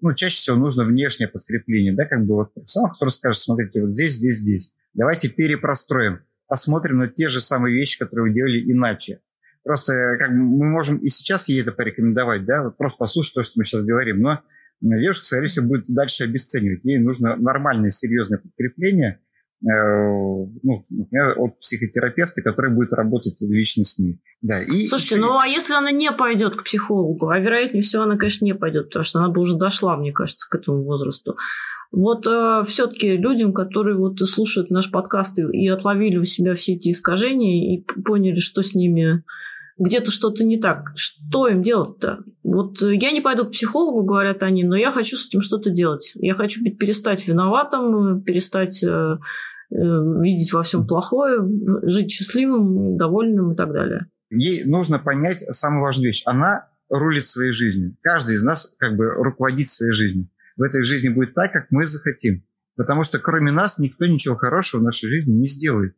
ну, чаще всего нужно внешнее подкрепление, да, как бы вот профессионал, который скажет, смотрите, вот здесь, здесь, здесь, давайте перепростроим, посмотрим на те же самые вещи, которые вы делали иначе. Просто как бы, мы можем и сейчас ей это порекомендовать, да, вот просто послушать то, что мы сейчас говорим, но девушка, скорее всего, будет дальше обесценивать. Ей нужно нормальное, серьезное подкрепление, э, ну, например, от психотерапевта, который будет работать лично с ней. Да, и Слушайте, еще... ну а если она не пойдет к психологу, а вероятнее всего она, конечно, не пойдет, потому что она бы уже дошла, мне кажется, к этому возрасту. Вот э, все-таки людям, которые вот слушают наш подкаст и, и отловили у себя все эти искажения и поняли, что с ними где-то что-то не так. Что им делать-то? Вот э, я не пойду к психологу, говорят они, но я хочу с этим что-то делать. Я хочу перестать виноватым, перестать э, э, видеть во всем плохое, жить счастливым, довольным и так далее. Ей нужно понять самую важную вещь. Она рулит своей жизнью. Каждый из нас как бы руководит своей жизнью. В этой жизни будет так, как мы захотим. Потому что кроме нас никто ничего хорошего в нашей жизни не сделает.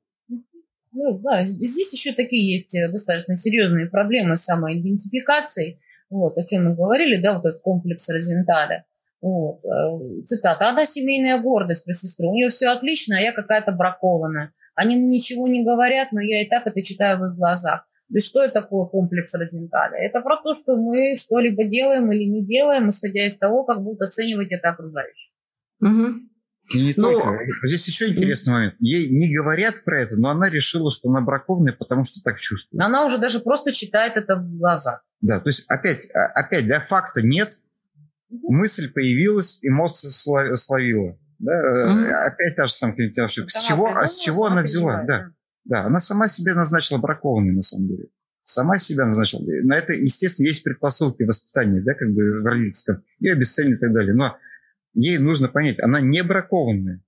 Ну, да, здесь еще такие есть э, достаточно серьезные проблемы с самоидентификацией, вот, о чем мы говорили, да, вот этот комплекс Розенталя. Вот, э, цитата. Она семейная гордость про сестру. У нее все отлично, а я какая-то бракованная. Они ничего не говорят, но я и так это читаю в их глазах. То есть что это такое комплекс Розенталя? Это про то, что мы что-либо делаем или не делаем, исходя из того, как будут оценивать это окружающие. Угу. И не но... только. Здесь еще интересный момент. Ей не говорят про это, но она решила, что она бракованная, потому что так чувствует. Но она уже даже просто читает это в глазах. Да, то есть опять, а, опять, да, факта нет, мысль появилась, эмоция словила. Да, mm-hmm. Опять та же самая ошибка. С чего, а с чего она взяла? Да. да, она сама себе назначила бракованной, на самом деле. Сама себя назначила. На это, естественно, есть предпосылки воспитания, да, как бы в родительском, и обесценивание и так далее. Но ей нужно понять, она не бракованная.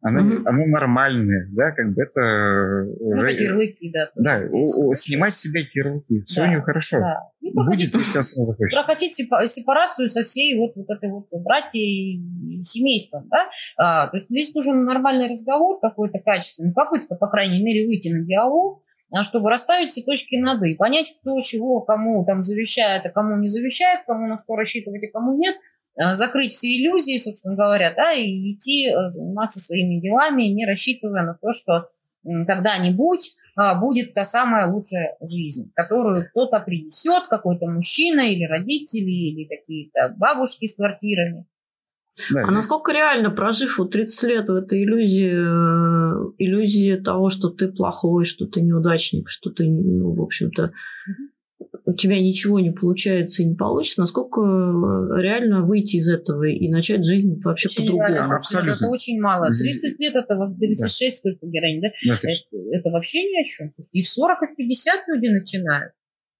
Она, угу. она нормальная, да, как бы это... Ну, уже, ярлыки, да. Да, у, у, снимать с себя ярлыки, все да, у нее хорошо. Да. Будет, если она сама захочет. Прохотить сепарацию со всей вот, вот этой вот братьей и семейством, да. А, то есть здесь нужен нормальный разговор какой-то качественный, попытка, по крайней мере, выйти на диалог, а, чтобы расставить все точки над «и», понять, кто чего, кому там завещает, а кому не завещает, кому на что рассчитывать, а кому нет, а, закрыть все иллюзии, собственно говоря, да, и идти а, заниматься своими делами, не рассчитывая на то, что когда-нибудь будет та самая лучшая жизнь, которую кто-то принесет, какой-то мужчина или родители, или какие-то бабушки с квартирами. Да, а насколько реально, прожив вот 30 лет в этой иллюзии, э, иллюзии того, что ты плохой, что ты неудачник, что ты, ну, в общем-то, у тебя ничего не получается и не получится, насколько э, реально выйти из этого и начать жизнь вообще по-другому? Абсолютно. Это очень мало. 30 лет, это 36, да. сколько героинь, да? да это, это вообще ни о чем. И в 40, и в 50 люди начинают.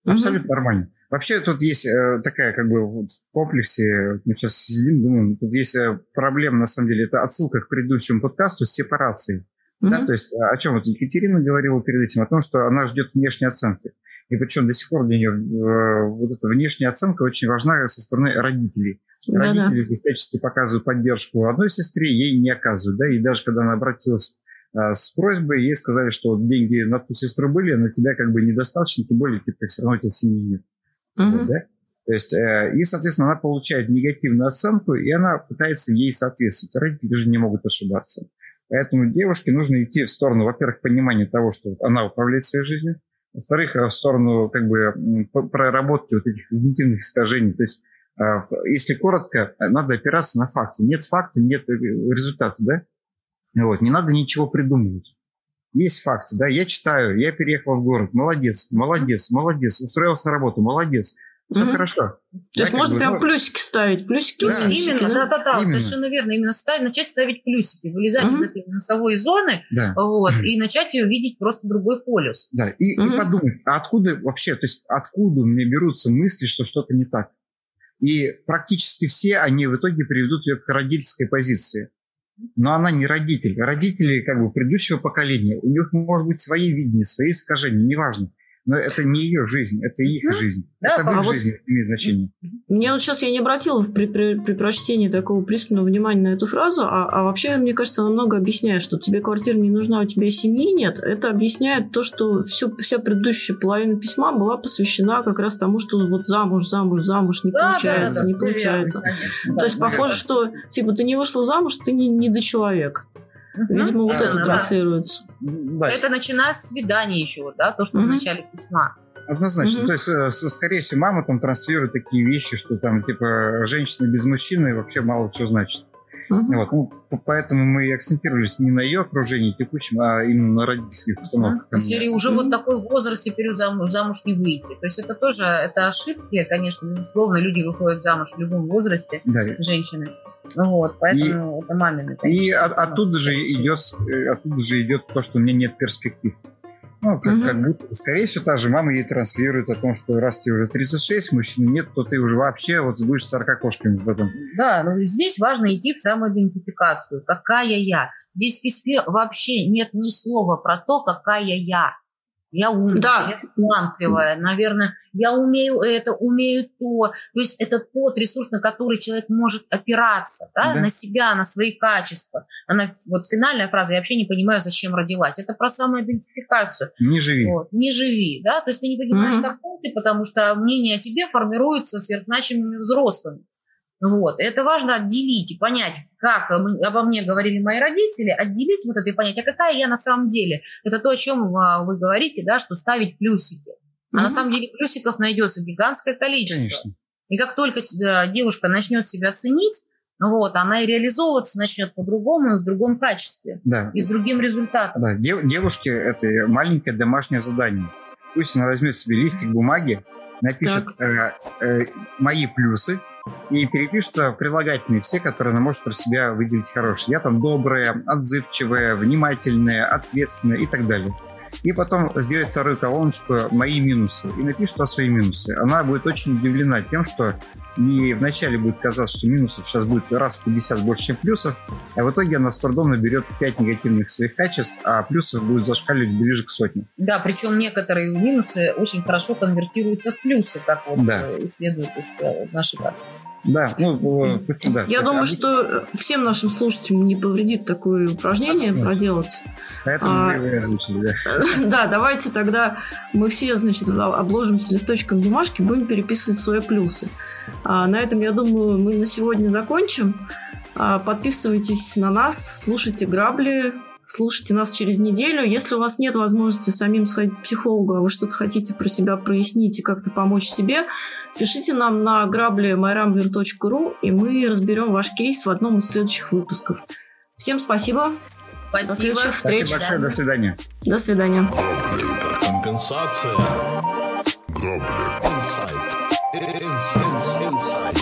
Абсолютно угу. нормально. Вообще тут есть э, такая как бы вот в комплексе, мы сейчас сидим, думаем, тут есть э, проблема на самом деле, это отсылка к предыдущему подкасту с сепарацией. Угу. Да, то есть о чем вот Екатерина говорила перед этим, о том, что она ждет внешней оценки. И причем до сих пор для нее э, вот эта внешняя оценка очень важна со стороны родителей. Да-да. Родители всячески показывают поддержку одной сестре, ей не оказывают. Да? И даже когда она обратилась а, с просьбой, ей сказали, что деньги на ту сестру были, на тебя как бы недостаточно, тем более, типа, все равно у тебя семьи нет. Uh-huh. да? То есть, э, и, соответственно, она получает негативную оценку, и она пытается ей соответствовать. Родители же не могут ошибаться. Поэтому девушке нужно идти в сторону, во-первых, понимания того, что она управляет своей жизнью, во-вторых, э, в сторону как бы проработки вот этих когнитивных искажений. То есть, э, если коротко, надо опираться на факты. Нет факта, нет результата, да? Вот, не надо ничего придумывать. Есть факты, да, я читаю, я переехал в город, молодец, молодец, молодец, устроился на работу, молодец, все mm-hmm. хорошо. То да, есть можно бы, прям ну... плюсики ставить, плюсики. Да, именно, да, да, да, именно. совершенно верно. Именно ставить, начать ставить плюсики, вылезать mm-hmm. из этой носовой зоны, да. вот, mm-hmm. и начать ее видеть просто другой полюс. Да, и, mm-hmm. и подумать, а откуда вообще, то есть откуда у меня берутся мысли, что что-то не так? И практически все они в итоге приведут ее к родительской позиции но она не родитель. Родители как бы предыдущего поколения, у них может быть свои видения, свои искажения, неважно но это не ее жизнь, это их ну, жизнь. Да, это в их а жизни вот имеет значение. Мне вот сейчас я не обратила при, при, при прочтении такого пристального внимания на эту фразу, а, а вообще, мне кажется, она много объясняет, что тебе квартира не нужна, у тебя семьи нет. Это объясняет то, что всю, вся предыдущая половина письма была посвящена как раз тому, что вот замуж, замуж, замуж не да, получается, да, да, не получается. Конечно, то есть похоже, что типа ты не вышла замуж, ты не, не до человек. Видимо, вот это транслируется. Это начиная с свидания еще, да, то, что в начале письма. Однозначно. То есть, э, скорее всего, мама там транслирует такие вещи, что там, типа, женщина без мужчины вообще мало что значит. Угу. Вот, ну, поэтому мы акцентировались не на ее окружении текущем, а именно на родительских установках. Угу. серии уже вот такой возраст теперь замуж, замуж не выйти. То есть это тоже это ошибки, конечно, безусловно, люди выходят замуж в любом возрасте, да. женщины. Вот, поэтому и, это мамины. Конечно, и от, оттуда же идет, э, оттуда же идет то, что у меня нет перспектив. Ну, как, угу. как будто, скорее всего, та же мама ей транслирует о том, что раз тебе уже 36, мужчины нет, то ты уже вообще вот будешь 40 кошками потом. Да, но здесь важно идти в самоидентификацию. Какая я? Здесь в письме вообще нет ни слова про то, какая я. Я умная, да. я талантливая, наверное, я умею это, умею то. То есть это тот ресурс, на который человек может опираться, да, да. на себя, на свои качества. Она, вот финальная фраза, я вообще не понимаю, зачем родилась. Это про самоидентификацию. Не живи. Вот, не живи, да, то есть ты не понимаешь, mm-hmm. какой ты, потому что мнение о тебе формируется сверхзначимыми взрослыми. Вот. Это важно отделить и понять, как обо мне говорили мои родители, отделить вот это и понять, а какая я на самом деле. Это то, о чем а, вы говорите, да, что ставить плюсики. А на самом деле плюсиков найдется гигантское количество. Конечно. И как только девушка начнет себя ценить, вот, она и реализовываться начнет по-другому и в другом качестве, да. и с другим результатом. Да, дев, девушке это маленькое домашнее задание. Пусть она возьмет себе листик бумаги, напишет э, э, мои плюсы и перепишет прилагательные все, которые она может про себя выделить хорошие. Я там добрая, отзывчивая, внимательная, ответственная и так далее и потом сделать вторую колоночку «Мои минусы» и напишет туда свои минусы. Она будет очень удивлена тем, что и вначале будет казаться, что минусов сейчас будет раз в 50 больше, чем плюсов, а в итоге она с трудом наберет 5 негативных своих качеств, а плюсов будет зашкаливать ближе к сотне. Да, причем некоторые минусы очень хорошо конвертируются в плюсы, как вот да. Э, исследуют из э, нашей практики. Да, ну, да. Я думаю, что всем нашим слушателям не повредит такое упражнение а, проделать. Поэтому а, мы его озвучили, да. Да, давайте тогда мы все, значит, обложимся листочком бумажки, будем переписывать свои плюсы. А, на этом, я думаю, мы на сегодня закончим. А, подписывайтесь на нас, слушайте грабли, слушайте нас через неделю. Если у вас нет возможности самим сходить к психологу, а вы что-то хотите про себя прояснить и как-то помочь себе, пишите нам на грабли и мы разберем ваш кейс в одном из следующих выпусков. Всем спасибо. Спасибо. До следующих встреч. Спасибо большое. До свидания. До свидания. Компенсация. Грабли. Инсайт. Инсайт.